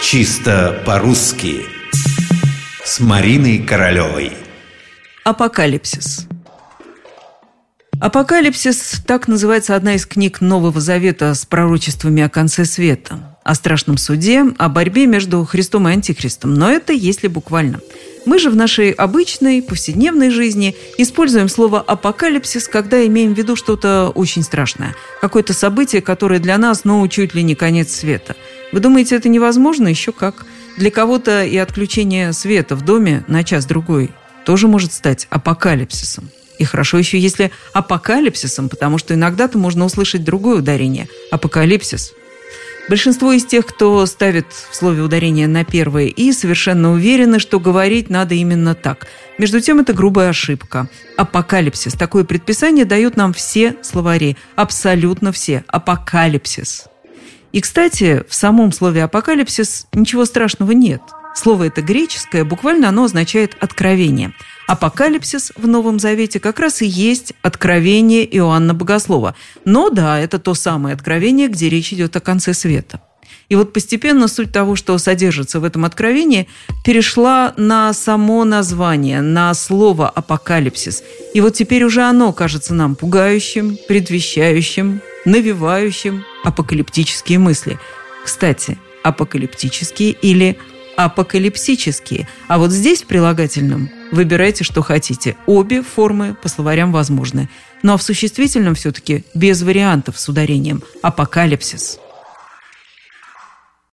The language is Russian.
Чисто по-русски С Мариной Королевой Апокалипсис Апокалипсис – так называется одна из книг Нового Завета с пророчествами о конце света, о страшном суде, о борьбе между Христом и Антихристом. Но это если буквально. Мы же в нашей обычной, повседневной жизни используем слово «апокалипсис», когда имеем в виду что-то очень страшное. Какое-то событие, которое для нас, ну, чуть ли не конец света. Вы думаете, это невозможно? Еще как. Для кого-то и отключение света в доме на час-другой тоже может стать апокалипсисом. И хорошо еще, если апокалипсисом, потому что иногда-то можно услышать другое ударение – апокалипсис. Большинство из тех, кто ставит в слове ударение на первое «и», совершенно уверены, что говорить надо именно так. Между тем, это грубая ошибка. Апокалипсис. Такое предписание дают нам все словари. Абсолютно все. Апокалипсис. И, кстати, в самом слове «апокалипсис» ничего страшного нет. Слово это греческое, буквально оно означает «откровение». Апокалипсис в Новом Завете как раз и есть откровение Иоанна Богослова. Но да, это то самое откровение, где речь идет о конце света. И вот постепенно суть того, что содержится в этом откровении, перешла на само название, на слово «апокалипсис». И вот теперь уже оно кажется нам пугающим, предвещающим, навевающим апокалиптические мысли. Кстати, апокалиптические или апокалипсические. А вот здесь в прилагательном выбирайте, что хотите. Обе формы по словарям возможны. Ну а в существительном все-таки без вариантов с ударением «апокалипсис».